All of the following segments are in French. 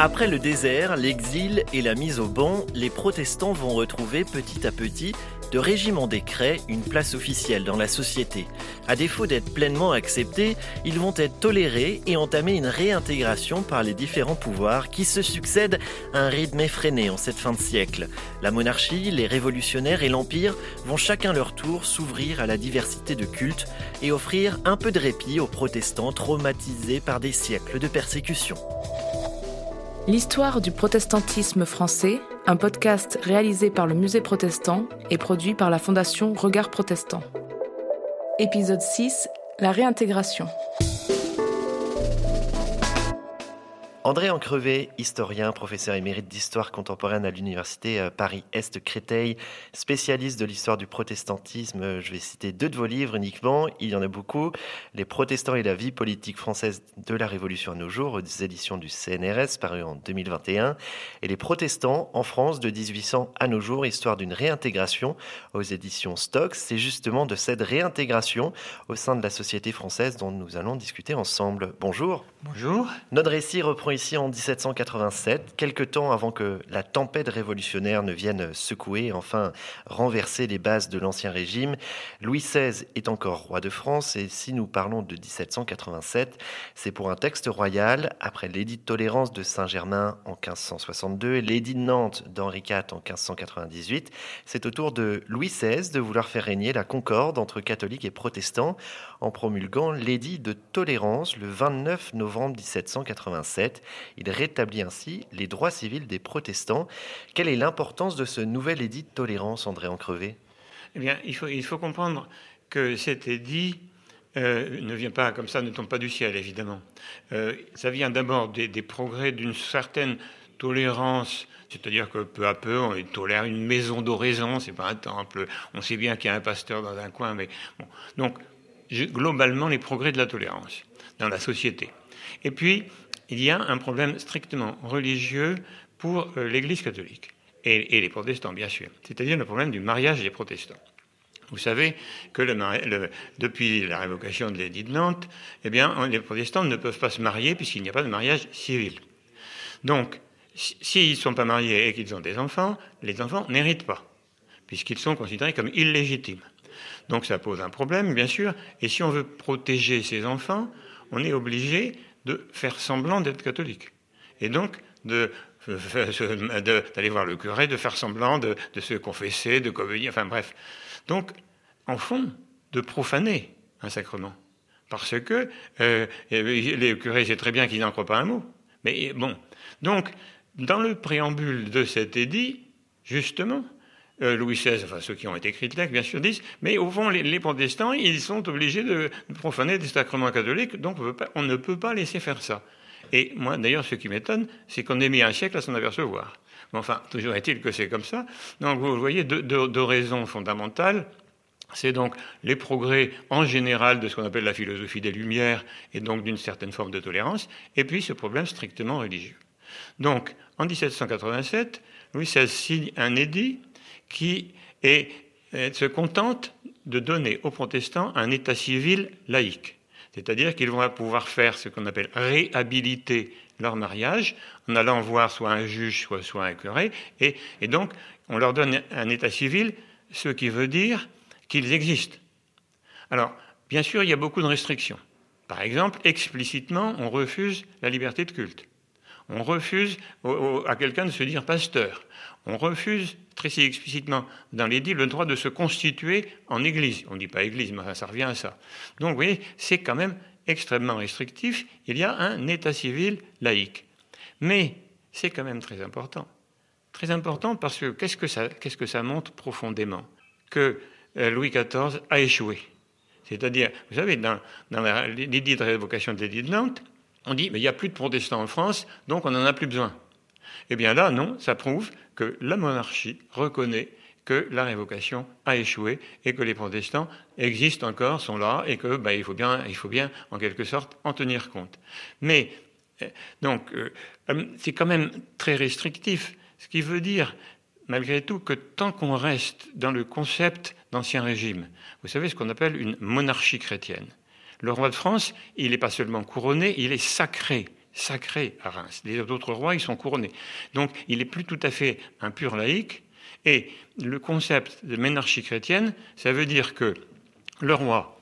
Après le désert, l'exil et la mise au banc, les protestants vont retrouver petit à petit, de régime en décret, une place officielle dans la société. À défaut d'être pleinement acceptés, ils vont être tolérés et entamer une réintégration par les différents pouvoirs qui se succèdent à un rythme effréné en cette fin de siècle. La monarchie, les révolutionnaires et l'Empire vont chacun leur tour s'ouvrir à la diversité de cultes et offrir un peu de répit aux protestants traumatisés par des siècles de persécution. L'histoire du protestantisme français, un podcast réalisé par le Musée protestant et produit par la Fondation Regard Protestant. Épisode 6, la réintégration. André Encrevé, historien, professeur émérite d'histoire contemporaine à l'université euh, Paris-Est Créteil, spécialiste de l'histoire du protestantisme. Euh, je vais citer deux de vos livres uniquement, il y en a beaucoup. Les protestants et la vie politique française de la Révolution à nos jours, aux éditions du CNRS, paru en 2021. Et les protestants en France de 1800 à nos jours, histoire d'une réintégration aux éditions Stock. C'est justement de cette réintégration au sein de la société française dont nous allons discuter ensemble. Bonjour. Bonjour. Notre récit reprend ici en 1787, quelque temps avant que la tempête révolutionnaire ne vienne secouer et enfin renverser les bases de l'Ancien Régime. Louis XVI est encore roi de France et si nous parlons de 1787, c'est pour un texte royal après l'édit de tolérance de Saint-Germain en 1562 et l'édit de Nantes d'Henri IV en 1598. C'est au tour de Louis XVI de vouloir faire régner la concorde entre catholiques et protestants en promulguant l'édit de tolérance le 29 novembre 1787. Il rétablit ainsi les droits civils des protestants. Quelle est l'importance de ce nouvel édit de tolérance, André Encrevé Eh bien, il faut, comprendre que cet édit euh, ne vient pas comme ça, ne tombe pas du ciel, évidemment. Euh, ça vient d'abord des, progrès d'une certaine tolérance, c'est-à-dire que peu à peu, on tolère une maison d'oraison, c'est pas un temple. On sait bien qu'il y a un pasteur dans un coin, mais. Donc, globalement, les progrès de la tolérance dans la société. Et puis, il y a un problème strictement religieux pour euh, l'Église catholique et, les protestants, bien sûr, c'est-à-dire le problème du mariage des protestants. Vous savez que depuis la révocation de l'édit de Nantes, eh bien, les protestants ne peuvent pas se marier puisqu'il n'y a pas de mariage civil. Donc, s'ils ne sont pas mariés et qu'ils ont des enfants, les enfants n'héritent pas, puisqu'ils sont considérés comme illégitimes. Donc ça pose un problème, bien sûr, et si on veut protéger ces enfants, on est obligé de faire semblant d'être catholique. Et donc, de, d'aller voir le curé, de faire semblant de, se confesser, de communier, enfin bref. Donc, en fond, de profaner un sacrement. Parce que euh, les curés, c'est très bien qu'ils n'en croient pas un mot. Mais bon. Donc, dans le préambule de cet édit, justement, euh, Louis XVI, enfin ceux qui ont été écrits bien sûr, disent, mais au fond, les, protestants, ils sont obligés de profaner des sacrements catholiques, donc on, ne peut pas laisser faire ça. Et moi, d'ailleurs, ce qui m'étonne, c'est qu'on ait mis un siècle à s'en apercevoir. Mais enfin, toujours est-il que c'est comme ça. Donc, vous voyez, deux, raisons fondamentales. C'est donc les progrès en général de ce qu'on appelle la philosophie des Lumières et donc d'une certaine forme de tolérance, et puis ce problème strictement religieux. Donc, en 1787, Louis XVI signe un édit qui se contente de donner aux protestants un état civil laïque. C'est-à-dire qu'ils vont pouvoir faire ce qu'on appelle réhabiliter leur mariage en allant voir soit un juge, soit, soit un curé, et, et donc on leur donne un état civil, ce qui veut dire qu'ils existent. Alors, bien sûr, il y a beaucoup de restrictions. Par exemple, explicitement, on refuse la liberté de culte. On refuse à quelqu'un de se dire pasteur. On refuse très explicitement dans l'édit le droit de se constituer en Église. On ne dit pas Église, mais ça revient à ça. Donc vous voyez, c'est quand même extrêmement restrictif. Il y a un état civil laïque. Mais c'est quand même très important. Très important parce que qu'est-ce que ça, montre profondément? Que euh, Louis XIV a échoué. C'est-à-dire, vous savez, dans, dans l'édit de révocation de l'édit de Nantes, on dit, mais il n'y a plus de protestants en France, donc on n'en a plus besoin. Eh bien là, non, ça prouve que la monarchie reconnaît que la révocation a échoué et que les protestants existent encore, sont là, et que bah, il, faut bien, il faut bien, en quelque sorte, en tenir compte. Mais, euh, donc, euh, euh, c'est quand même très restrictif, ce qui veut dire, malgré tout, que tant qu'on reste dans le concept d'Ancien Régime, vous savez ce qu'on appelle une monarchie chrétienne? Le roi de France, il n'est pas seulement couronné, il est sacré sacré à Reims. Les autres rois, ils sont couronnés. Donc, il n'est plus tout à fait un pur laïc. Et le concept de monarchie chrétienne, ça veut dire que le roi,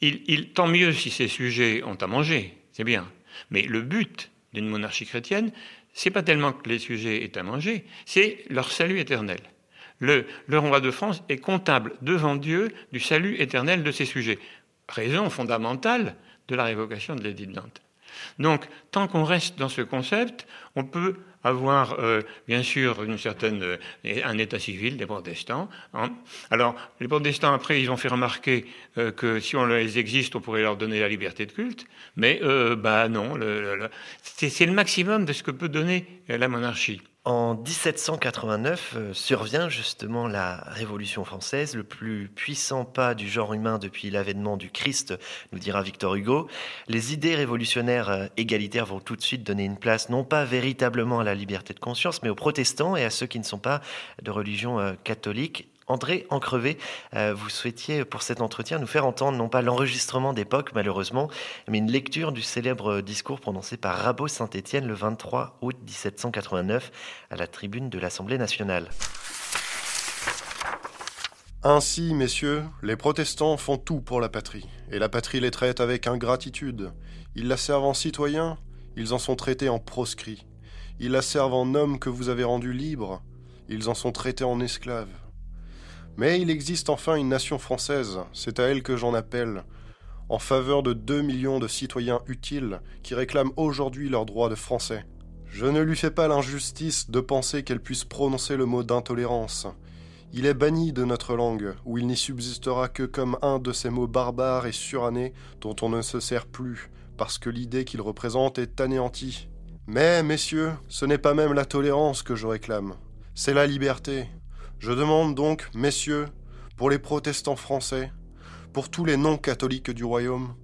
il, tant mieux si ses sujets ont à manger, c'est bien. Mais le but d'une monarchie chrétienne, c'est pas tellement que les sujets aient à manger, c'est leur salut éternel. Le, le, roi de France est comptable devant Dieu du salut éternel de ses sujets. Raison fondamentale de la révocation de l'édit de Nantes. Donc, tant qu'on reste dans ce concept, on peut avoir, euh, bien sûr, une certaine, euh, un état civil des protestants. Hein. Alors, les protestants, après, ils ont fait remarquer euh, que si on les existe, on pourrait leur donner la liberté de culte. Mais, bah non, c'est le maximum de ce que peut donner la monarchie. En 1789 euh, survient justement la Révolution française, le plus puissant pas du genre humain depuis l'avènement du Christ, nous dira Victor Hugo. Les idées révolutionnaires euh, égalitaires vont tout de suite donner une place non pas véritablement à la liberté de conscience, mais aux protestants et à ceux qui ne sont pas de religion euh, catholique. André Encrevé, euh, vous souhaitiez pour cet entretien nous faire entendre non pas l'enregistrement d'époque malheureusement, mais une lecture du célèbre discours prononcé par Rabot Saint-Étienne le 23 août 1789 à la tribune de l'Assemblée nationale. Ainsi, messieurs, les protestants font tout pour la patrie, et la patrie les traite avec ingratitude. Ils la servent en citoyens, ils en sont traités en proscrits. Ils la servent en hommes que vous avez rendus libres, ils en sont traités en esclaves. Mais il existe enfin une nation française, c'est à elle que j'en appelle, en faveur de 2 millions de citoyens utiles qui réclament aujourd'hui leur droit de français. Je ne lui fais pas l'injustice de penser qu'elle puisse prononcer le mot d'intolérance. Il est banni de notre langue, où il n'y subsistera que comme un de ces mots barbares et surannés dont on ne se sert plus, parce que l'idée qu'il représente est anéantie. Mais, messieurs, ce n'est pas même la tolérance que je réclame, c'est la liberté. Je demande donc, messieurs, pour les protestants français, pour tous les non-catholiques du royaume,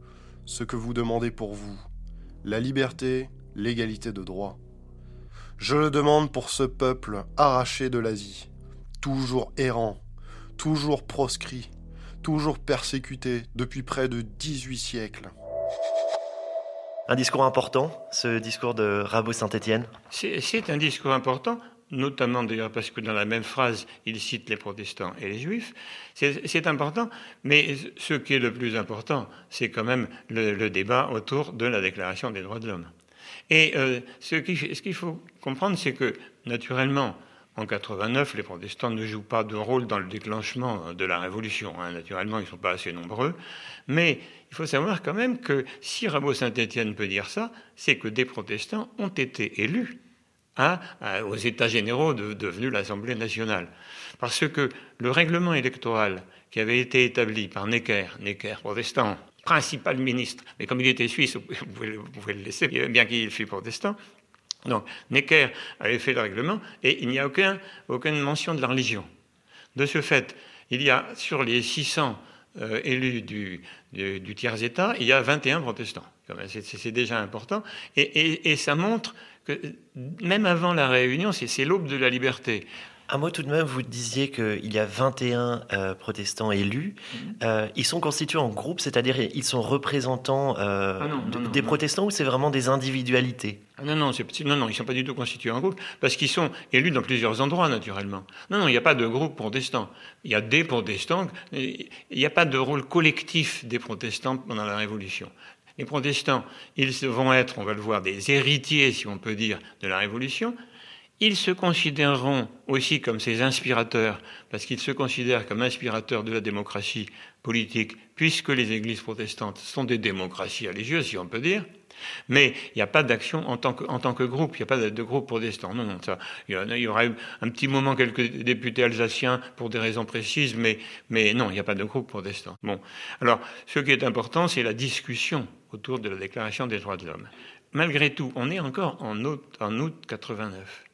ce que vous demandez pour vous, la liberté, l'égalité de droit. Je le demande pour ce peuple arraché de l'Asie, toujours errant, toujours proscrit, toujours persécuté depuis près de 18 siècles. Un discours important, ce discours de Rabot Saint-Étienne? C'est un discours important, notamment d'ailleurs parce que dans la même phrase, il cite les protestants et les juifs. C'est important, mais ce qui est le plus important, c'est quand même le, débat autour de la Déclaration des droits de l'homme. Et euh, ce qu'il faut comprendre, c'est que, naturellement, en 89, les protestants ne jouent pas de rôle dans le déclenchement de la Révolution. Hein. Naturellement, ils ne sont pas assez nombreux. Mais il faut savoir quand même que si Rabot Saint-Étienne peut dire ça, c'est que des protestants ont été élus aux États généraux devenus l'Assemblée nationale. Parce que le règlement électoral qui avait été établi par Necker, Necker protestant, principal ministre, mais comme il était suisse, vous pouvez, le laisser, bien qu'il fût protestant, donc Necker avait fait le règlement et il n'y a aucun, aucune mention de la religion. De ce fait, il y a sur les 600 euh, élus du, tiers-État, il y a 21 protestants. C'est déjà important. Et ça montre que même avant la Réunion, c'est l'aube de la liberté. Un mot tout de même, vous disiez qu'il y a 21 euh, protestants élus. Mhm. Euh, ils sont constitués en groupe, c'est-à-dire ils sont représentants euh, ah des protestants ou c'est vraiment des individualités? Ah non, non, non, non, ils ne sont pas du tout constitués en groupe parce qu'ils sont élus dans plusieurs endroits, naturellement. Non, non, il n'y a pas de groupe protestant. Il y a des protestants. Il n'y a pas de rôle collectif des protestants pendant la Révolution. Les protestants, ils vont être, on va le voir, des héritiers, si on peut dire, de la Révolution. Ils se considéreront aussi comme ces inspirateurs, parce qu'ils se considèrent comme inspirateurs de la démocratie politique, puisque les églises protestantes sont des démocraties religieuses, si on peut dire. Mais il n'y a pas d'action en, tant que groupe, il n'y a pas de, groupe protestant. Non, non, ça, il, y aura un petit moment quelques députés alsaciens pour des raisons précises, mais, mais non, il n'y a pas de groupe protestant. Bon, alors, ce qui est important, c'est la discussion autour de la Déclaration des droits de l'homme. Malgré tout, on est encore en août, en août 89.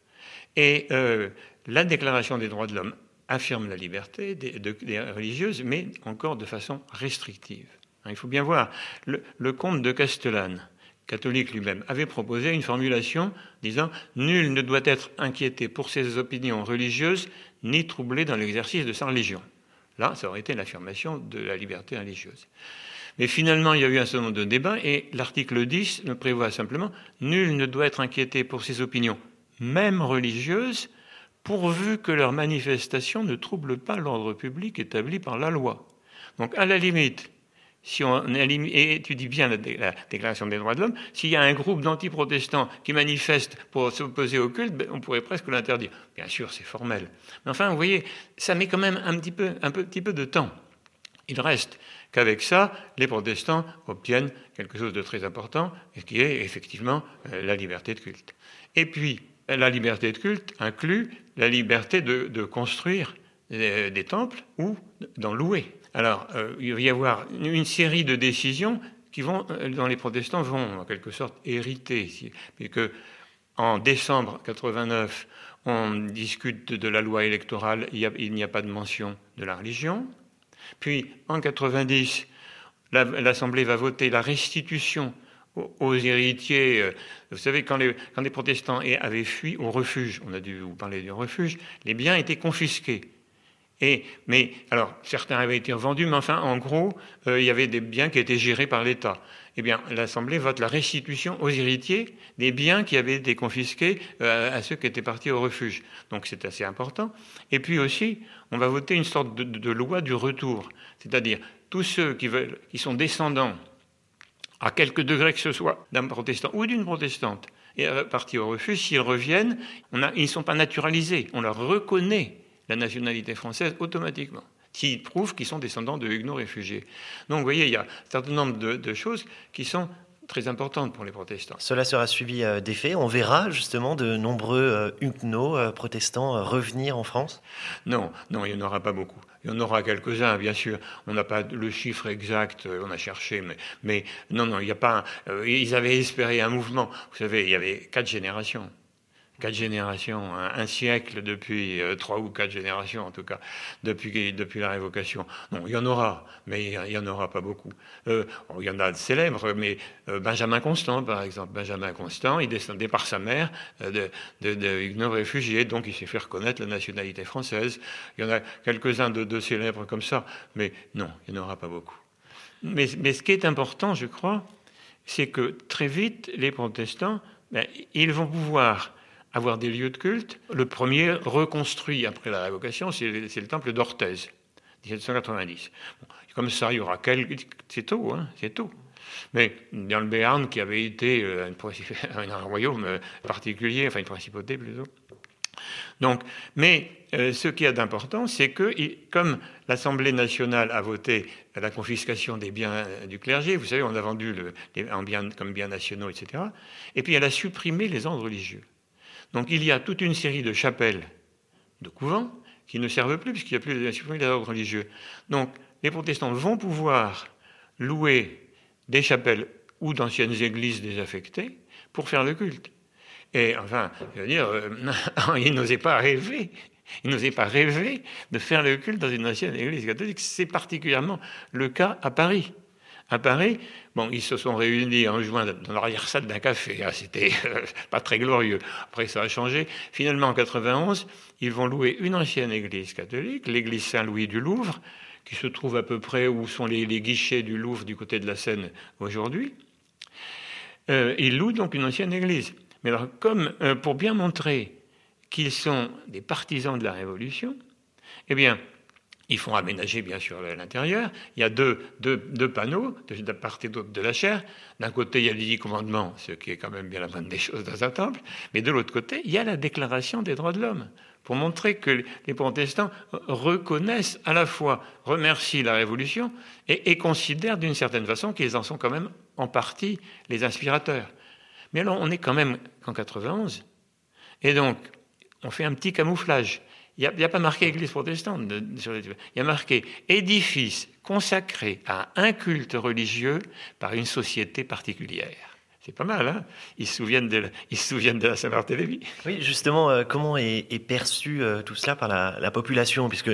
Et euh, la Déclaration des droits de l'homme affirme la liberté des, religieuses, mais encore de façon restrictive. Il faut bien voir, le comte de Castellane, catholique lui-même, avait proposé une formulation disant Nul ne doit être inquiété pour ses opinions religieuses, ni troublé dans l'exercice de sa religion. Là, ça aurait été l'affirmation de la liberté religieuse. Mais finalement, il y a eu un certain nombre de débats et l'article 10 ne prévoit simplement Nul ne doit être inquiété pour ses opinions, même religieuses, pourvu que leurs manifestations ne troublent pas l'ordre public établi par la loi. Donc, à la limite, si on étudie bien la, Déclaration des droits de l'homme, s'il y a un groupe d'anti-protestants qui manifeste pour s'opposer au culte, ben, on pourrait presque l'interdire. Bien sûr, c'est formel. Mais enfin, vous voyez, ça met quand même un petit peu, un petit peu de temps. Il reste qu'avec ça, les protestants obtiennent quelque chose de très important, qui est effectivement euh, la liberté de culte. Et puis, la liberté de culte inclut la liberté de, construire euh, des temples ou d'en louer. Alors, euh, il va y avoir une série de décisions qui vont, dans les protestants, vont en quelque sorte hériter, puisque en décembre 89, on discute de la loi électorale, il n'y a, pas de mention de la religion. Puis, en 90, l'Assemblée va voter la restitution aux héritiers. Euh, vous savez, quand les, quand les protestants avaient fui au refuge, on a dû vous parler du refuge, les biens étaient confisqués. Mais, alors, certains avaient été vendus, mais enfin, en gros, euh, il y avait des biens qui étaient gérés par l'État. Eh bien, l'Assemblée vote la restitution aux héritiers des biens qui avaient été confisqués euh, à ceux qui étaient partis au refuge. Donc, c'est assez important. Et puis aussi, on va voter une sorte de, loi du retour. C'est-à-dire, tous ceux qui, sont descendants à quelque degré que ce soit, d'un protestant ou d'une protestante, et partis au refuge, s'ils reviennent, ils ne sont pas naturalisés. On leur reconnaît la nationalité française automatiquement, s'ils prouvent qu'ils sont descendants de huguenots réfugiés. Donc vous voyez, il y a un certain nombre de choses qui sont très importante pour les protestants. Cela sera suivi euh, d'effets. On verra justement de nombreux euh, huguenots euh, protestants revenir en France? Non, non, il n'y en aura pas beaucoup. Il y en aura quelques-uns, bien sûr. On n'a pas le chiffre exact, on a cherché, mais, mais non, non, il n'y a pas. ils avaient espéré un mouvement. Vous savez, il y avait quatre générations quatre générations, un, siècle depuis euh, trois ou quatre générations en tout cas, depuis, depuis la révocation. Non, il y en aura, mais il n'y en aura pas beaucoup. Euh, il y en a de célèbres, mais euh, Benjamin Constant, par exemple. Benjamin Constant, il descendait par sa mère de, de, de donc il s'est fait reconnaître la nationalité française. Il y en a quelques-uns de, célèbres comme ça, mais non, il n'y en aura pas beaucoup. Mais, mais ce qui est important, je crois, c'est que très vite, les protestants, ben, ils vont pouvoir avoir des lieux de culte. Le premier, reconstruit après la révocation, c'est le temple d'Orthez, 1790. comme ça, il y aura quelques... C'est tôt, hein, c'est tôt. Mais dans le Béarn, qui avait été euh, un, royaume euh, particulier, enfin une principauté plutôt. Donc, mais euh, ce qui est d'important, c'est que, comme l'Assemblée nationale a voté la confiscation des biens du clergé, vous savez, on a vendu le, en comme biens nationaux, etc., et puis elle a supprimé les ordres religieux. Donc il y a toute une série de chapelles, de couvents, qui ne servent plus puisqu'il n'y a plus de l'ordre religieux. Donc les protestants vont pouvoir louer des chapelles ou d'anciennes églises désaffectées pour faire le culte. Et enfin, je veux dire, euh, ils n'osaient pas rêver. Ils n'osaient pas rêver de faire le culte dans une ancienne église catholique. C'est particulièrement le cas à Paris à Paris. Bon, ils se sont réunis en juin dans l'arrière-salle d'un café. Ah, c'était euh, pas très glorieux. Après, ça a changé. Finalement, en 91, ils vont louer une ancienne église catholique, l'église Saint-Louis du Louvre, qui se trouve à peu près où sont les, guichets du Louvre du côté de la Seine aujourd'hui. Euh, ils louent donc une ancienne église. Mais alors, comme euh, pour bien montrer qu'ils sont des partisans de la Révolution, eh bien, ils font aménager bien sûr l'intérieur. Il y a deux, panneaux de, part et d'autre de la chair. D'un côté, il y a les dix commandements, ce qui est quand même bien la bonne des choses dans un temple. Mais de l'autre côté, il y a la déclaration des droits de l'homme, pour montrer que les protestants reconnaissent à la fois, remercient la Révolution et, et considèrent d'une certaine façon qu'ils en sont quand même en partie les inspirateurs. Mais alors, on est quand même qu'en 91. Et donc, on fait un petit camouflage. Il n'y a, pas marqué Église protestante Il y a marqué édifice consacré à un culte religieux par une société particulière. C'est pas mal, hein? Ils, se souviennent de, ils se souviennent de la Saint-Barthélemy. Oui, justement, euh, comment est, perçu euh, tout cela par la, population? Puisque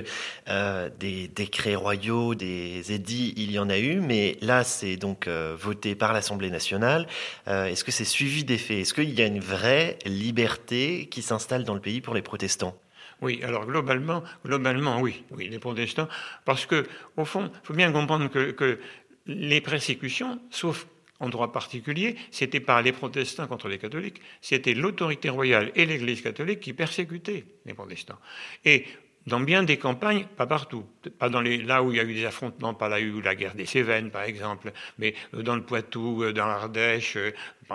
euh, des décrets royaux, des édits, il y en a eu, mais là, c'est donc voté par l'Assemblée nationale. Est-ce que c'est suivi des faits? Est-ce qu'il y a une vraie liberté qui s'installe dans le pays pour les protestants? Oui, alors globalement, globalement, oui, oui, les protestants, parce que au fond, il faut bien comprendre que, les persécutions, sauf en droit particulier, c'était pas les protestants contre les catholiques, c'était l'autorité royale et l'Église catholique qui persécutaient les protestants. Et dans bien des campagnes, pas partout, pas dans les, là où il y a eu des affrontements, pas là où il y a eu la guerre des Cévennes, par exemple, mais euh, dans le Poitou, euh, dans l'Ardèche, euh,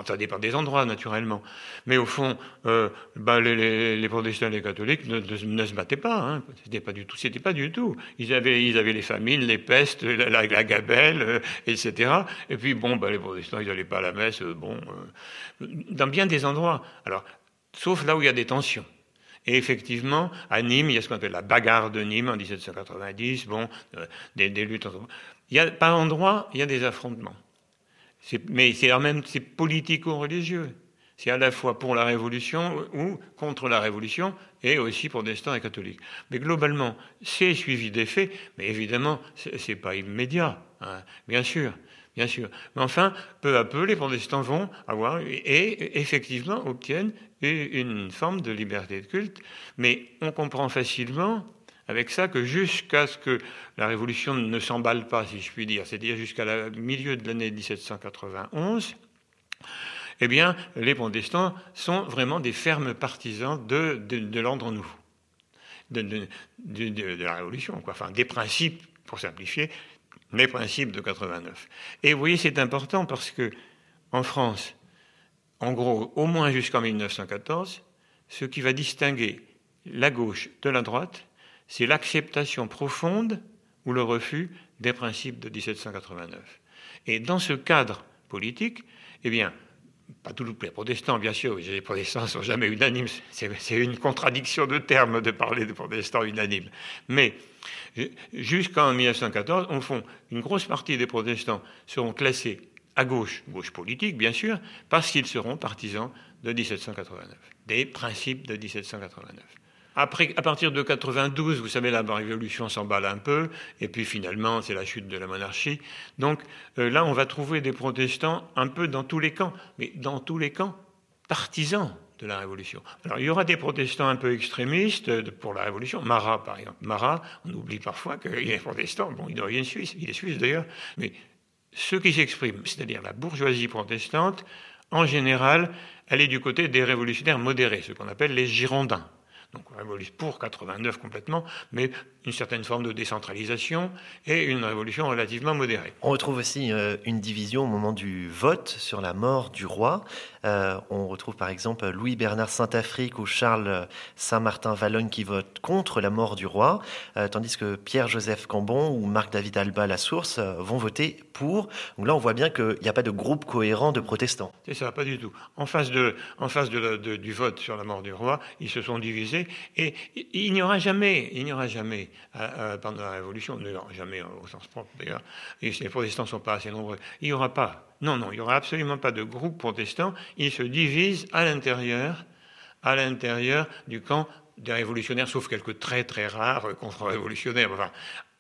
ça dépend des endroits, naturellement. Mais au fond, bah, les, protestants et les catholiques ne, se battaient pas. Hein. C'était pas du tout. C'était pas du tout. Ils avaient, ils avaient les famines, les pestes, la, gabelle, etc. Et puis bon, bah, les protestants, ils n'allaient pas à la messe. bon, dans bien des endroits. Alors, sauf là où il y a des tensions. Et effectivement, à Nîmes, il y a ce qu'on appelle la bagarre de Nîmes en 1790, bon, euh, des, luttes entre... Il y a, par endroits, il y a des affrontements. Mais c'est même c'est politico-religieux. C'est à la fois pour la Révolution ou contre la Révolution et aussi pour protestants et catholiques. Mais globalement, c'est suivi des faits, mais évidemment, c'est pas immédiat, hein, bien sûr. Bien sûr. Mais enfin, peu à peu, les protestants vont avoir et effectivement obtiennent une forme de liberté de culte. Mais on comprend facilement avec ça que jusqu'à ce que la révolution ne s'emballe pas, si je puis dire, c'est-à-dire jusqu'à la milieu de l'année 1791, eh bien, les protestants sont vraiment des fermes partisans de, de, l'ordre nouveau, de, de, la révolution, enfin des principes, pour simplifier, les principes de 89. Et vous voyez, c'est important parce que en France, en gros, au moins jusqu'en 1914, ce qui va distinguer la gauche de la droite, c'est l'acceptation profonde ou le refus des principes de 1789. Et dans ce cadre politique, eh bien, pas tous les protestants, bien sûr, les protestants ne sont jamais unanimes, c'est une contradiction de termes de parler de protestants unanimes. Mais jusqu'en 1914, au fond, une grosse partie des protestants seront classés à gauche, gauche politique bien sûr, parce qu'ils seront partisans de 1789, des principes de 1789. Après, à partir de 92, vous savez, la révolution s'emballe un peu, et puis finalement, c'est la chute de la monarchie. Donc euh, là, on va trouver des protestants un peu dans tous les camps, mais dans tous les camps partisans de la révolution. Alors il y aura des protestants un peu extrémistes euh, pour la révolution. Marat, par exemple. Marat, on oublie parfois qu'il est protestant. Bon, il d'origine suisse, il est suisse d'ailleurs, mais ceux qui s'expriment, c'est-à-dire la bourgeoisie protestante, en général, elle est du côté des révolutionnaires modérés, ce qu'on appelle les Girondins donc révolution pour 89 complètement, mais une certaine forme de décentralisation et une révolution relativement modérée. On retrouve aussi euh, une division au moment du vote sur la mort du roi. Euh, on retrouve par exemple Louis-Bernard Saint-Affrique ou Charles Saint-Martin-Valogne qui votent contre la mort du roi, euh, tandis que Pierre-Joseph Cambon ou Marc-David Alba La Source vont voter pour. Donc là, on voit bien qu'il n'y a pas de groupe cohérent de protestants. C'est ça, pas du tout. En face, de, en face de, du vote sur la mort du roi, ils se sont divisés et il n'y aura jamais, il n'y aura jamais pendant la Révolution, jamais au sens propre d'ailleurs, les protestants ne sont pas assez nombreux, il n'y aura pas, non, non, il n'y aura absolument pas de groupe protestant, ils se divisent à l'intérieur, à l'intérieur du camp des révolutionnaires, sauf quelques très très rares contre-révolutionnaires. Enfin,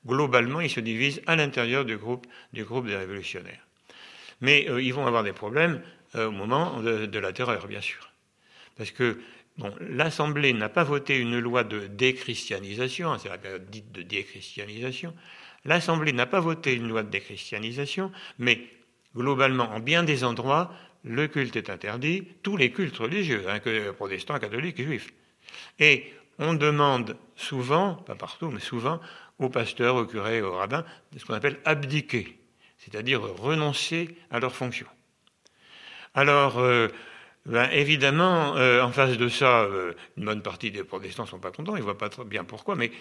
globalement, ils se divisent à l'intérieur du groupe, du groupe des révolutionnaires. Mais euh, ils vont avoir des problèmes euh, au moment de, de, la terreur, bien sûr. Parce que l'Assemblée n'a pas voté une loi de déchristianisation, hein, c'est la période dite de déchristianisation. L'Assemblée n'a pas voté une loi de déchristianisation, mais globalement, en bien des endroits, le culte est interdit, tous les cultes religieux, hein, que protestants, catholiques juifs. Et on demande souvent, pas partout, mais souvent, aux pasteurs, aux curés, aux rabbins, ce qu'on appelle abdiquer, c'est-à-dire renoncer à leurs fonctions. Alors, euh, ben, évidemment, euh, en face de ça, euh, une bonne partie des protestants ne sont pas contents, ils ne voient pas très bien pourquoi, mais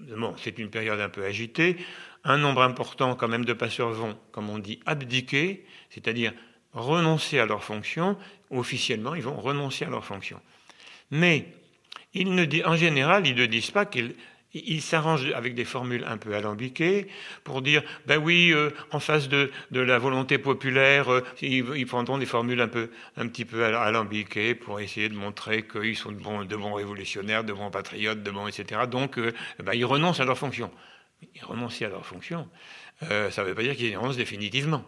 bon, c'est une période un peu agitée. Un nombre important quand même de pasteurs vont, comme on dit, abdiquer, c'est-à-dire renoncer à leurs fonctions. Officiellement, ils vont renoncer à leurs fonctions. Mais ils ne, en général, ils ne disent pas qu'ils il s'arrange avec des formules un peu alambiquées pour dire, ben oui, euh, en face de, la volonté populaire, euh, ils, prendront des formules un, peu, un petit peu alambiquées pour essayer de montrer qu'ils sont de bons, révolutionnaires, de bons patriotes, de bons, etc. Donc, euh, ben, ils renoncent à leur fonction. Ils renoncent à leur fonction. ça ne veut pas dire qu'ils renoncent définitivement.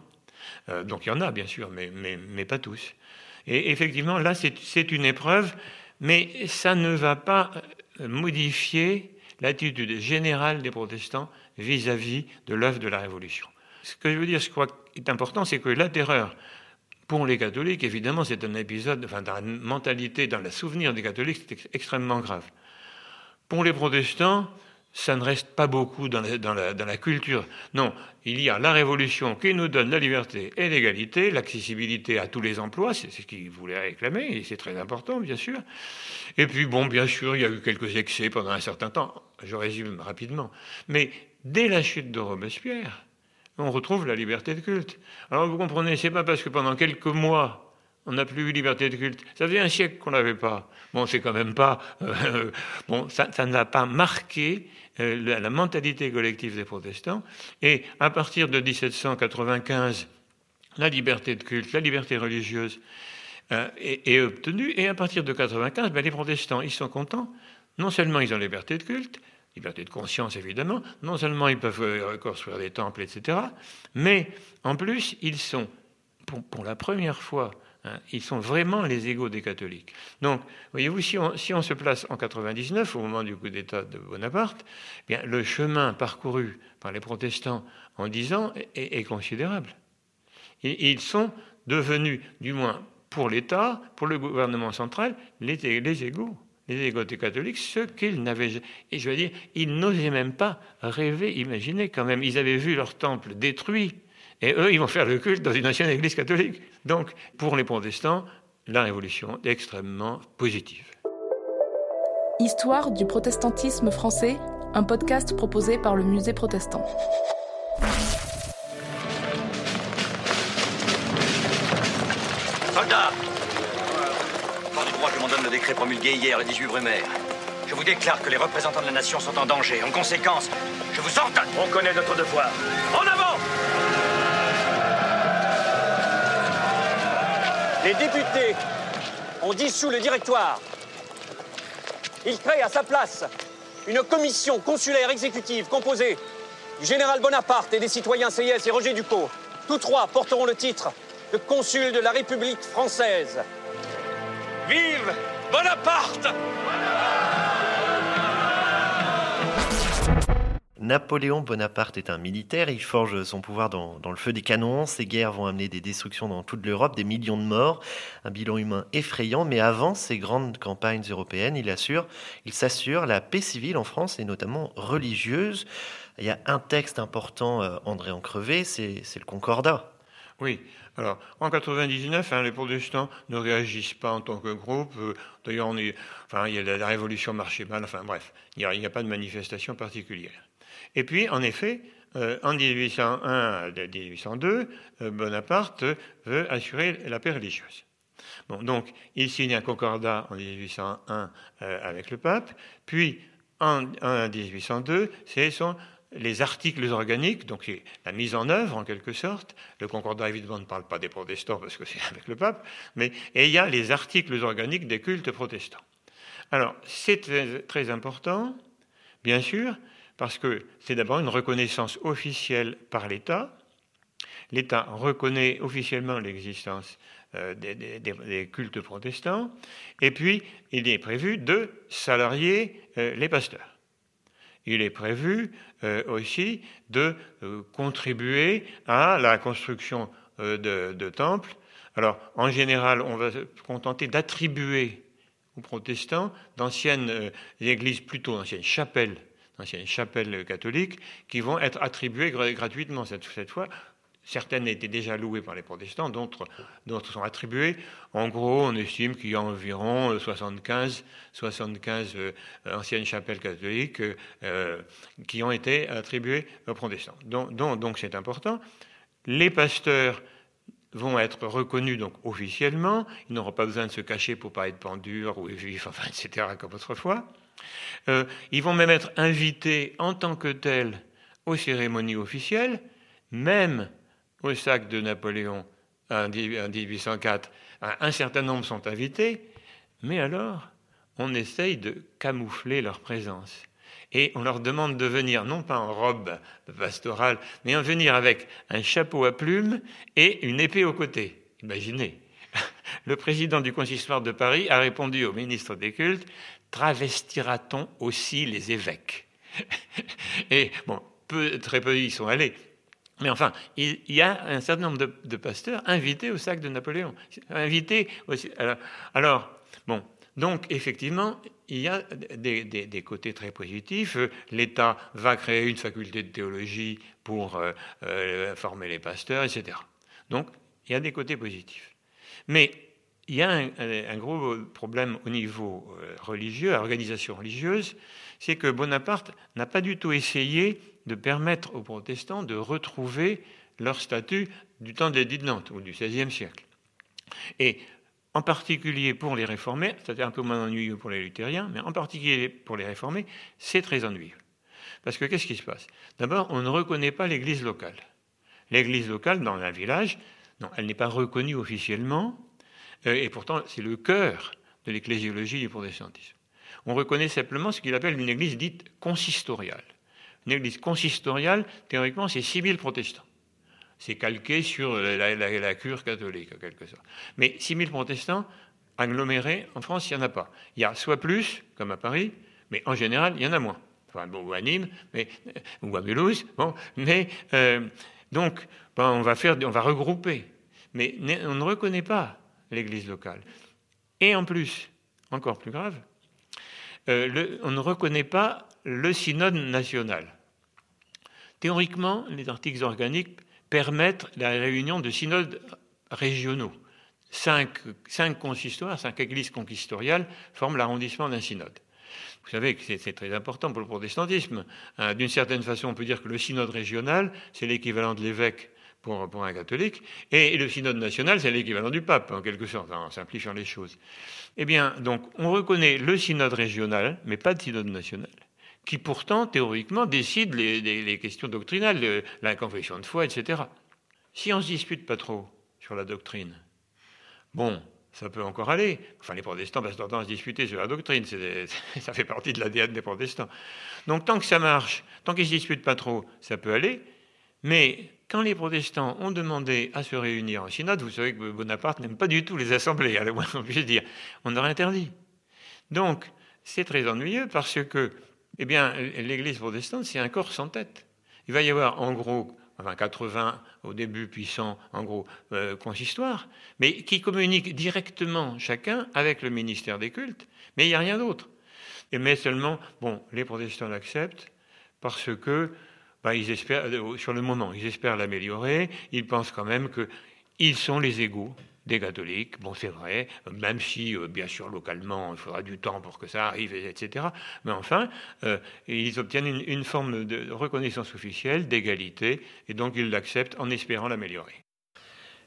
donc il y en a, bien sûr, mais, mais, mais pas tous. Et effectivement, là, c'est une épreuve, mais ça ne va pas modifier l'attitude générale des protestants vis-à-vis de l'œuvre de la Révolution. ce que je veux dire, je crois est important, c'est que la terreur, pour les catholiques, évidemment, c'est un épisode, enfin, dans la mentalité, dans le souvenir des catholiques, c'est extrêmement grave. Pour les protestants, ça ne reste pas beaucoup dans la, dans, la, culture. Non, il y a la révolution qui nous donne la liberté et l'égalité, l'accessibilité à tous les emplois, c'est ce qu'ils voulaient réclamer, et c'est très important, bien sûr. Et puis, bon, bien sûr, il y a eu quelques excès pendant un certain temps, je résume rapidement. Mais dès la chute de Robespierre, on retrouve la liberté de culte. Alors vous comprenez, c'est pas parce que pendant quelques mois, on n'a plus eu liberté de culte. Ça faisait un siècle qu'on l'avait pas. Bon, c'est quand même pas. Euh, bon, ça, ça n'a pas marqué euh, la, mentalité collective des protestants. Et à partir de 1795, la liberté de culte, la liberté religieuse euh, est, obtenue. Et à partir de 95, ben, les protestants, ils sont contents. Non seulement ils ont liberté de culte, liberté de conscience évidemment, non seulement ils peuvent euh, construire des temples, etc., mais en plus, ils sont, pour, la première fois, hein, ils sont vraiment les égaux des catholiques. Donc, voyez-vous, si on, si on, se place en 99, au moment du coup d'État de Bonaparte, eh bien, le chemin parcouru par les protestants en 10 ans est, considérable. Ils sont devenus, du moins pour l'État, pour le gouvernement central, les, les égaux les égotés catholiques, ce qu'ils n'avaient et je veux dire, ils n'osaient même pas rêver, imaginer quand même, ils avaient vu leur temple détruit, et eux, ils vont faire le culte dans une ancienne église catholique. Donc, pour les protestants, la révolution est extrêmement positive. Histoire du protestantisme français, un podcast proposé par le musée protestant. Soldats décret promulgué hier, le 18 Brumaire. Je vous déclare que les représentants de la nation sont en danger. En conséquence, je vous ordonne. On connaît notre devoir. En avant Les députés ont dissous le directoire. Ils créent à sa place une commission consulaire exécutive composée du général Bonaparte et des citoyens CIS et Roger Dupont. Tous trois porteront le titre de consul de la République française. Vive Bonaparte Napoléon Bonaparte est un militaire, il forge son pouvoir dans, le feu des canons, ses guerres vont amener des destructions dans toute l'Europe, des millions de morts, un bilan humain effrayant, mais avant ces grandes campagnes européennes, il assure, il s'assure la paix civile en France et notamment religieuse. Il y a un texte important, euh, André Encrevé, c'est le Concordat. Oui, alors, en 99, hein, les protestants ne réagissent pas en tant que groupe. Euh, d'ailleurs, enfin, il y a la, révolution marchait mal. Enfin, bref, il n'y a, pas de manifestation particulière. Et puis, en effet, euh, en 1801 1802, euh, Bonaparte veut assurer la paix religieuse. Donc, il signe un concordat en 1801 avec le pape, puis en 1802, c'est son les articles organiques, donc la mise en œuvre en quelque sorte. Le Concordat évidemment ne parle pas des protestants parce que c'est avec le pape, mais il y a les articles organiques des cultes protestants. Alors c'est très, important, bien sûr, parce que c'est d'abord une reconnaissance officielle par l'État. L'État reconnaît officiellement l'existence euh, des, cultes protestants, et puis il est prévu de salarier euh, les pasteurs il est prévu euh, aussi de euh, contribuer à la construction euh, de, temples. Alors, en général, on va se contenter d'attribuer aux protestants d'anciennes églises, plutôt anciennes chapelles, d'anciennes chapelles catholiques, qui vont être attribuées gratuitement cette fois Certaines étaient déjà louées par les protestants, d'autres, sont attribuées. En gros, on estime qu'il y a environ 75, 75 euh, anciennes chapelles catholiques euh, qui ont été attribuées aux protestants. Donc, c'est important. Les pasteurs vont être reconnus donc officiellement. Ils n'auront pas besoin de se cacher pour pas être pendus ou enfin, etc., comme autrefois. Euh, ils vont même être invités en tant que tels aux cérémonies officielles, même sac de Napoléon en 1804, un certain nombre sont invités, mais alors on essaye de camoufler leur présence. Et on leur demande de venir non pas en robe pastorale, mais en venir avec un chapeau à plumes et une épée au côté. Imaginez. Le président du consistoire de Paris a répondu au ministre des cultes Travestira-t-on aussi les évêques? Et bon, peu, très peu y sont allés. Mais enfin, il y a un certain nombre de, pasteurs invités au sac de Napoléon. Invités. Alors, bon, donc effectivement, il y a des, côtés très positifs. L'État va créer une faculté de théologie pour euh, euh, former les pasteurs, etc. Donc, il y a des côtés positifs. Mais il y a un, gros problème au niveau euh, religieux, à l'organisation religieuse, c'est que Bonaparte n'a pas du tout essayé de permettre aux protestants de retrouver leur statut du temps de l'édit de Nantes ou du XVIe siècle. Et en particulier pour les réformés, c'est-à-dire un peu moins ennuyeux pour les luthériens, mais en particulier pour les réformés, c'est très ennuyeux. Parce que qu'est-ce qui se passe? D'abord, on ne reconnaît pas l'église locale. L'église locale, dans un village, non, elle n'est pas reconnue officiellement, euh, et pourtant c'est le cœur de l'ecclésiologie du protestantisme. On reconnaît simplement ce qu'il appelle une église dite consistoriale. Une église consistoriale, théoriquement, c'est 6000 protestants. C'est calqué sur la, cure catholique, en quelque sorte. Mais 6000 protestants agglomérés, en France, il n'y en a pas. Il y a soit plus, comme à Paris, mais en général, il y en a moins. Enfin, bon, ou à Nîmes, mais, ou à Mulhouse. Bon, mais euh, donc, ben, on, va faire, on va regrouper. Mais on ne reconnaît pas l'Église locale. Et en plus, encore plus grave, euh, on ne reconnaît pas le synode national. Théoriquement, les articles organiques permettent la réunion de synodes régionaux. Cinq, consistoires, cinq églises conquistoriales forment l'arrondissement d'un synode. Vous savez que c'est très important pour le protestantisme. Hein, d'une certaine façon, on peut dire que le synode régional, c'est l'équivalent de l'évêque pour, un catholique, et le synode national, c'est l'équivalent du pape, en quelque sorte, en simplifiant les choses. Eh bien, donc, on reconnaît le synode régional, mais pas de synode national, qui pourtant, théoriquement, décide les, questions doctrinales, la confession de foi, etc. Si on se dispute pas trop sur la doctrine, bon, ça peut encore aller. Enfin, les protestants passent leur temps à se disputer sur la doctrine. ça fait partie de l'ADN des protestants. Donc, tant que ça marche, tant qu'ils ne se disputent pas trop, ça peut aller. Mais quand les protestants ont demandé à se réunir en synode, vous savez que Bonaparte n'aime pas du tout les assemblées, à le moins on puisse dire, on leur interdit. Donc, c'est très ennuyeux parce que, eh bien, l'Église protestante, c'est un corps sans tête. Il va y avoir, en gros, enfin 80 au début, puissants, en gros, euh, consistoires, mais qui communiquent directement chacun avec le ministère des cultes, mais il n'y a rien d'autre. Et mais seulement, bon, les protestants l'acceptent parce que ben, ils espèrent, euh, sur le moment, ils espèrent l'améliorer. Ils pensent quand même qu'ils sont les égaux des catholiques. Bon, c'est vrai, même si, euh, bien sûr, localement, il faudra du temps pour que ça arrive, etc. Mais enfin, euh, ils obtiennent une, une forme de reconnaissance officielle, d'égalité, et donc ils l'acceptent en espérant l'améliorer.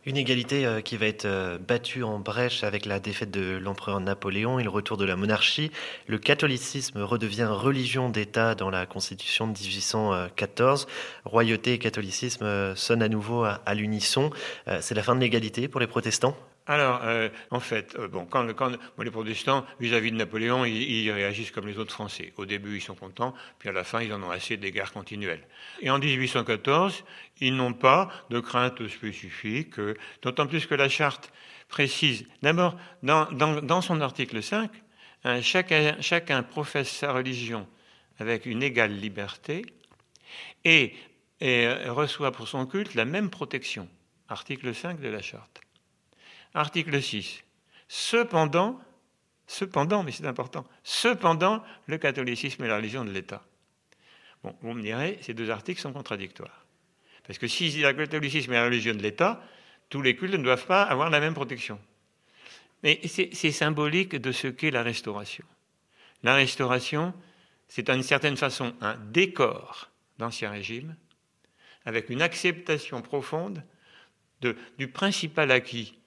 Une égalité euh, qui va être euh, battue en brèche avec la défaite de l'empereur Napoléon et le retour de la monarchie. Le catholicisme redevient religion d'État dans la Constitution de 1814. Royauté et catholicisme euh, sonnent à nouveau à l'unisson. C'est la fin de l'égalité pour les protestants? Alors, euh, en fait, euh, bon, quand, les protestants, vis-à-vis de Napoléon, ils, réagissent comme les autres Français. Au début, ils sont contents, puis à la fin, ils en ont assez des guerres continuelles. Et en 1814, ils n'ont pas de crainte spécifique, euh, d'autant plus que la charte précise, d'abord, dans, son article 5, chacun, chacun professe sa religion avec une égale liberté et reçoit pour son culte la même protection. Article 5 de la charte. Article 6. Cependant, cependant, mais c'est important, cependant, le catholicisme est la religion de l'État. Bon, vous me direz, ces deux articles sont contradictoires. Parce que si le catholicisme est la religion de l'État, tous les cultes ne doivent pas avoir la même protection. Mais c'est symbolique de ce qu'est la restauration. La restauration, c'est d'une certaine façon un décor d'Ancien Régime, avec une acceptation profonde du principal acquis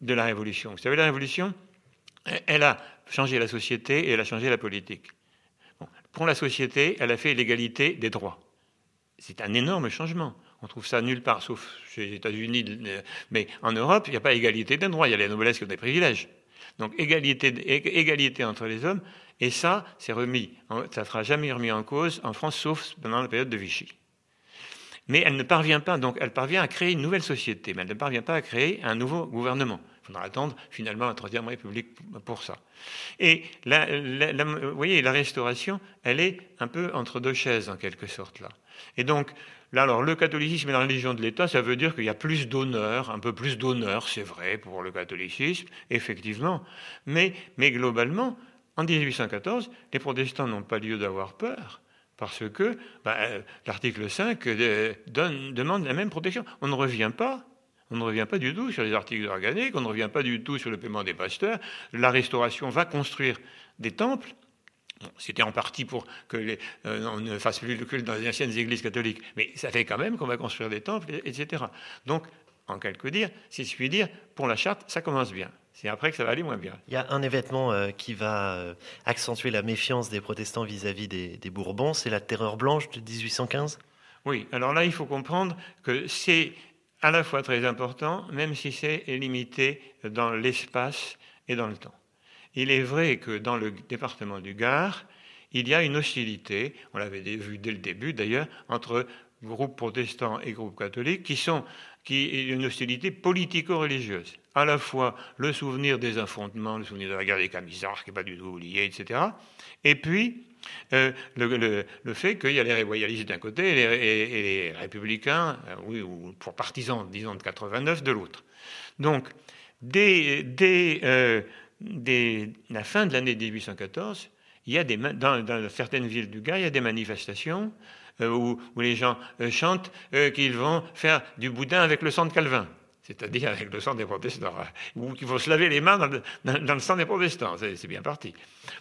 de la Révolution. Vous savez, la Révolution, elle a changé la société et elle a changé la politique. pour la société, elle a fait l'égalité des droits. C'est un énorme changement. On trouve ça nulle part, sauf chez les États-Unis. Mais en Europe, il n'y a pas égalité des droits. Il y a les noblesses qui ont des privilèges. Donc égalité, égalité entre les hommes. Et ça, c'est remis. Ça ne sera jamais remis en cause en France, sauf pendant la période de Vichy. Mais elle ne parvient pas, donc elle parvient à créer une nouvelle société, mais elle ne parvient pas à créer un nouveau gouvernement. Il faudra attendre finalement la Troisième République pour ça. Et vous voyez, la restauration, elle est un peu entre deux chaises en quelque sorte là. Et donc, Là, alors, le catholicisme et la religion de l'État, ça veut dire qu'il y a plus d'honneur, un peu plus d'honneur, c'est vrai, pour le catholicisme, effectivement. Mais, mais globalement, en 1814, les protestants n'ont pas lieu d'avoir peur, parce que bah, euh, l'article 5 euh, demande la même protection. On ne revient pas. On ne revient pas du tout sur les articles organiques, on ne revient pas du tout sur le paiement des pasteurs. La restauration va construire des temples c'était en partie pour que les, euh, ne fasse plus le culte dans les anciennes églises catholiques, mais ça fait quand même qu'on va construire des temples, etc. Donc, en quelque dire, si je puis dire, pour la charte, ça commence bien. C'est après que ça va aller moins bien. Il y a un événement euh, qui va euh, accentuer la méfiance des protestants vis-à-vis des, des, Bourbons, c'est la Terreur blanche de 1815 Oui, alors là, il faut comprendre que c'est à la fois très important, même si c'est limité dans l'espace et dans le temps. Il est vrai que dans le département du Gard, il y a une hostilité, on l'avait vu dès le début d'ailleurs, entre groupes protestants et groupes catholiques, qui sont qui est une hostilité politico-religieuse. À la fois le souvenir des affrontements, le souvenir de la guerre des camisards, qui n'est pas du tout oublié, etc. Et puis euh, le, fait qu'il y a les royalistes d'un côté et les, républicains, euh, oui, ou pour partisans, disons, de 89 de l'autre. Donc, euh, dès la fin de l'année 1814, il y a dans, certaines villes du Gard, il y a des manifestations où, les gens chantent qu'ils vont faire du boudin avec le sang de Calvin, c'est-à-dire avec le sang des protestants, ou qu'il faut se laver les mains dans le, sang des protestants. C'est bien parti.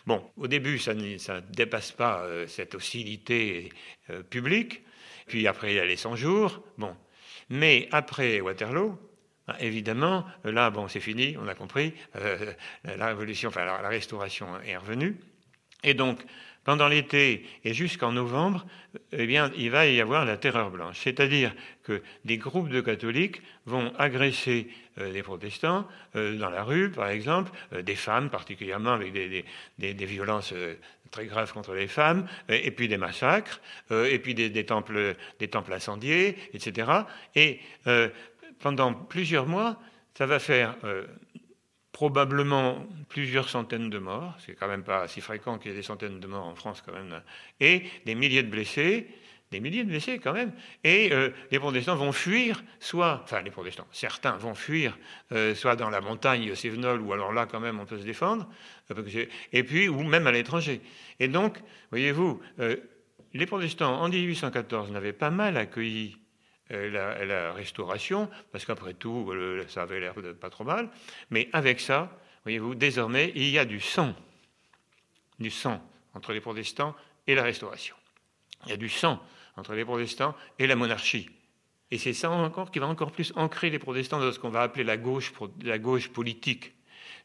Bon, au début, ça ne dépasse pas cette hostilité publique, puis après, il y a les 100 jours. Bon. Mais après Waterloo, ah, évidemment, là, bon, c'est fini, on a compris, euh, la révolution, enfin la, restauration est revenue. Et donc, pendant l'été et jusqu'en novembre, eh bien, il va y avoir la terreur blanche. C'est-à-dire que des groupes de catholiques vont agresser euh, les protestants euh, dans la rue, par exemple, des femmes particulièrement avec des, des, violences très graves contre les femmes, et puis des massacres, et puis des, temples, des temples incendiés, etc. Et pendant plusieurs mois, ça va faire euh, probablement plusieurs centaines de morts, c'est quand même pas si fréquent qu'il y ait des centaines de morts en France quand même, et des milliers de blessés, des milliers de blessés quand même, et euh, les protestants vont fuir, soit, enfin les protestants, certains vont fuir, euh, soit dans la montagne Sévenol, ou alors là quand même on peut se défendre, et puis, ou même à l'étranger. Et donc, voyez-vous, les protestants en 1814 n'avaient pas mal accueilli la, la restauration, parce qu'après tout, ça avait l'air pas trop mal. Mais avec ça, voyez-vous, désormais, il y a du sang, du sang entre les protestants et la restauration. Il y a du sang entre les protestants et la monarchie. Et c'est ça encore qui va encore plus ancrer les protestants dans ce qu'on va appeler la gauche, la gauche politique.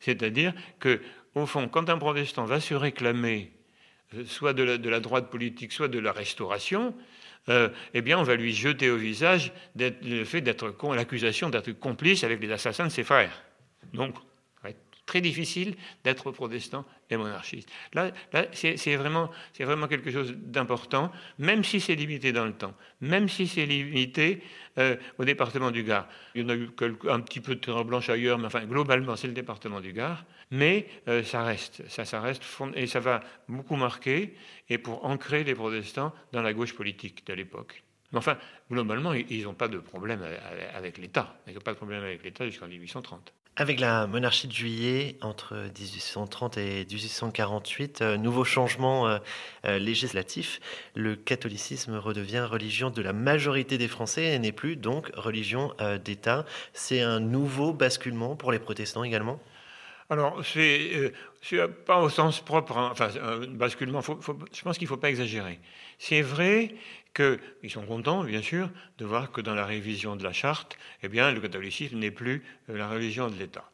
C'est-à-dire que, au fond, quand un protestant va se réclamer euh, soit de la droite politique, soit de la restauration, euh, eh bien, on va lui jeter au visage le fait d'être l'accusation d'être complice avec les assassins de ses frères. Donc, très difficile d'être protestant et monarchiste. Là, c'est vraiment, quelque chose d'important, même si c'est limité dans le temps, même si c'est limité euh, au département du Gard. Il y en a eu un petit peu de terre blanche ailleurs, mais enfin, globalement, c'est le département du Gard. Mais euh, ça reste, ça, ça reste, et ça va beaucoup marquer, et pour ancrer les protestants dans la gauche politique de l'époque. Mais enfin, globalement, ils n'ont pas de problème avec l'État. Ils n'ont pas de problème avec l'État jusqu'en 1830. Avec la monarchie de juillet entre 1830 et 1848, euh, nouveau changement euh, euh, législatif, le catholicisme redevient religion de la majorité des Français et n'est plus donc religion d'État. C'est un nouveau basculement pour les protestants également? Alors, c'est pas au sens propre, hein, enfin, un basculement, je pense qu'il ne faut pas exagérer. C'est vrai qu'ils sont contents, bien sûr, de voir que dans la révision de la charte, eh bien, le catholicisme n'est plus euh, la religion de l'État.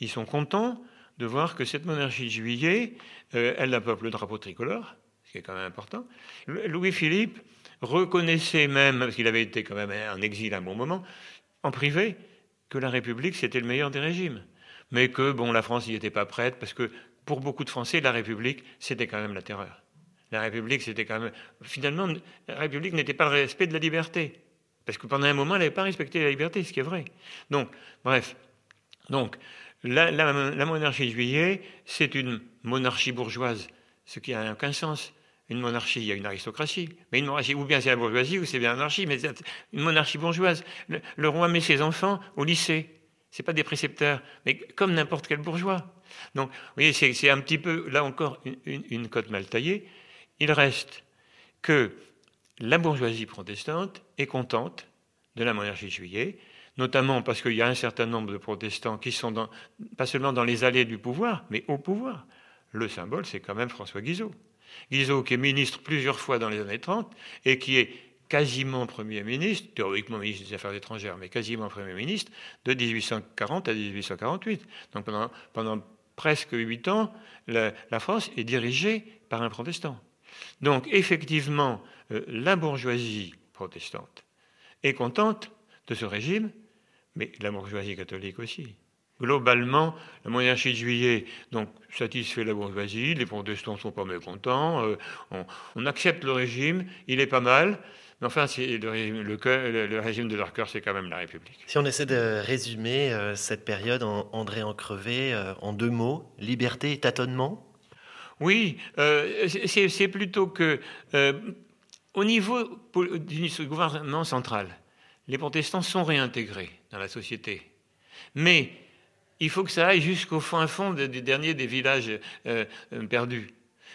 Ils sont contents de voir que cette monarchie de juillet, euh, elle n'a pas le drapeau tricolore, ce qui est quand même important. Louis-Philippe reconnaissait même, parce qu'il avait été quand même en exil à un bon moment, en privé, que la République, c'était le meilleur des régimes. Mais que, bon, la France n'y était pas prête, parce que pour beaucoup de Français, la République, c'était quand même la terreur. La République, c'était quand même. Finalement, la République n'était pas le respect de la liberté. Parce que pendant un moment, elle n'avait pas respecté la liberté, ce qui est vrai. Donc, bref. Donc, la, monarchie de juillet, c'est une monarchie bourgeoise, ce qui n'a aucun sens. Une monarchie, il y a une aristocratie. Mais une monarchie, ou bien c'est la bourgeoisie, ou c'est bien l'anarchie, mais une monarchie bourgeoise. Le, roi met ses enfants au lycée. Ce pas des précepteurs, mais comme n'importe quel bourgeois. Donc, vous voyez, c'est un petit peu, là encore, une, une cote mal taillée. Il reste que la bourgeoisie protestante est contente de la monarchie de juillet, notamment parce qu'il y a un certain nombre de protestants qui sont pas seulement dans les allées du pouvoir, mais au pouvoir. Le symbole, c'est quand même François Guizot. Guizot, qui est ministre plusieurs fois dans les années 30 et qui est quasiment Premier ministre, théoriquement ministre des Affaires étrangères, mais quasiment Premier ministre, de 1840 à 1848. Donc pendant presque huit ans, la, France est dirigée par un protestant. Donc effectivement, euh, la bourgeoisie protestante est contente de ce régime, mais la bourgeoisie catholique aussi. Globalement, la monarchie de juillet donc, satisfait la bourgeoisie, les protestants ne sont pas mécontents, euh, on, accepte le régime, il est pas mal, mais enfin, le, régime, le, régime de leur cœur, c'est quand même la République. Si on essaie de résumer euh, cette période, André Encrevé, euh, en deux mots, liberté et tâtonnement? Oui, c'est plutôt que, au niveau du gouvernement central, les protestants sont réintégrés dans la société. Mais il faut que ça aille jusqu'au fin fond des, derniers des villages euh, euh, perdus.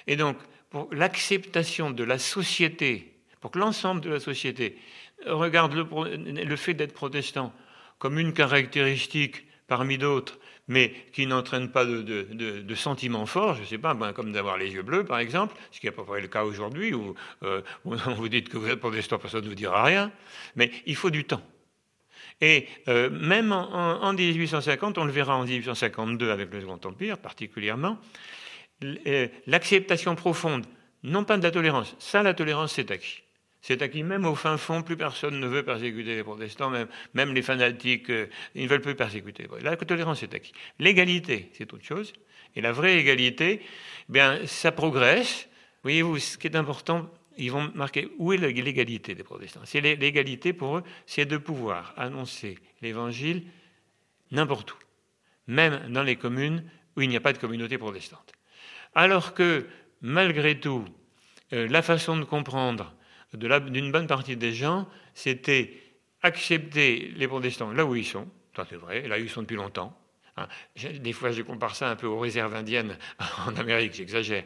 Et donc, pour l'acceptation de la société, pour que l'ensemble de la société regarde le, fait d'être protestant comme une caractéristique parmi d'autres, mais qui n'entraîne pas de, sentiments forts, je ne sais pas, ben, comme d'avoir les yeux bleus, par exemple, ce qui n'est pas le cas aujourd'hui, où euh, on vous dit que vous êtes protestant, personne ne vous dira rien, mais il faut du temps. Et euh, même en, 1850, on le verra en 1852 avec le Second Empire particulièrement, euh, l'acceptation profonde, non pas de la tolérance, ça la tolérance c'est acquis. C'est acquis même au fin fond, plus personne ne veut persécuter les protestants, même, même les fanatiques, euh, ils ne veulent plus persécuter. La tolérance est acquis. L'égalité, c'est autre chose. Et la vraie égalité, eh bien, ça progresse. Voyez-vous, ce qui est important, ils vont marquer où est l'égalité des protestants. C'est l'égalité pour eux, c'est de pouvoir annoncer l'évangile n'importe où, même dans les communes où il n'y a pas de communauté protestante. Alors que, malgré tout, euh, la façon de comprendre d'une bonne partie des gens, c'était accepter les protestants là où ils sont, c'est vrai, là où ils sont depuis longtemps, Hein, des fois, je compare ça un peu aux réserves indiennes en Amérique, j'exagère,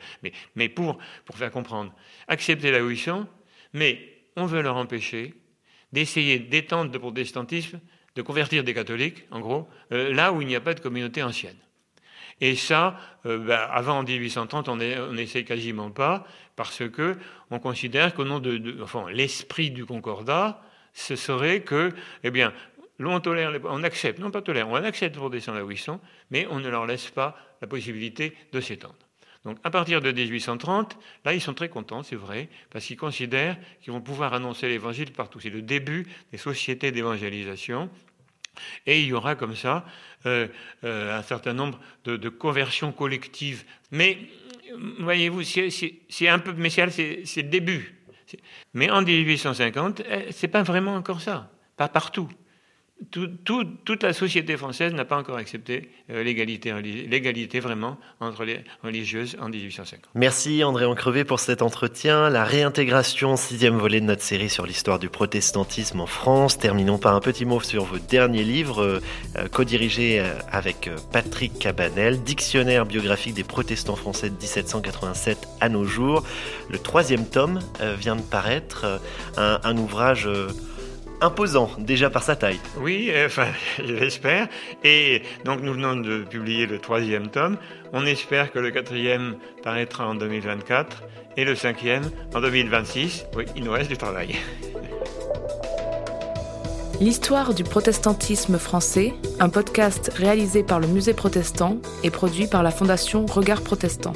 mais, pour faire comprendre. Accepter là où ils sont, mais on veut leur empêcher d'essayer d'étendre le protestantisme, de convertir des catholiques, en gros, euh, là où il n'y a pas de communauté ancienne. Et ça, euh, ben, avant 1830, on n'essaie quasiment pas, parce que on considère qu'au nom de, enfin, l'esprit du concordat, ce serait que, eh bien, on tolère, on accepte, non pas tolère, on accepte pour descendre là où mais on ne leur laisse pas la possibilité de s'étendre. Donc à partir de 1830, là ils sont très contents, c'est vrai, parce qu'ils considèrent qu'ils vont pouvoir annoncer l'évangile partout. C'est le début des sociétés d'évangélisation. Et il y aura comme ça euh, euh, un certain nombre de, conversions collectives. Mais voyez-vous, c'est un peu, mais c'est le début. Mais en 1850, eh, c'est pas vraiment encore ça, pas partout toute la société française n'a pas encore accepté euh, l'égalité, vraiment entre les religieuses en 1850. Merci André Ancrevé pour cet entretien. La réintégration, sixième volet de notre série sur l'histoire du protestantisme en France. Terminons par un petit mot sur vos derniers livres, euh, euh, co-dirigés avec Patrick Cabanel, Dictionnaire biographique des protestants français de 1787 à nos jours. Le troisième tome vient de paraître, un ouvrage imposant déjà par sa taille. Oui, euh, enfin, je l'espère. Et donc nous venons de publier le troisième tome. On espère que le quatrième paraîtra en 2024 et le cinquième en 2026. Oui, il nous reste du travail. L'histoire du protestantisme français, un podcast réalisé par le Musée protestant et produit par la Fondation Regard Protestant.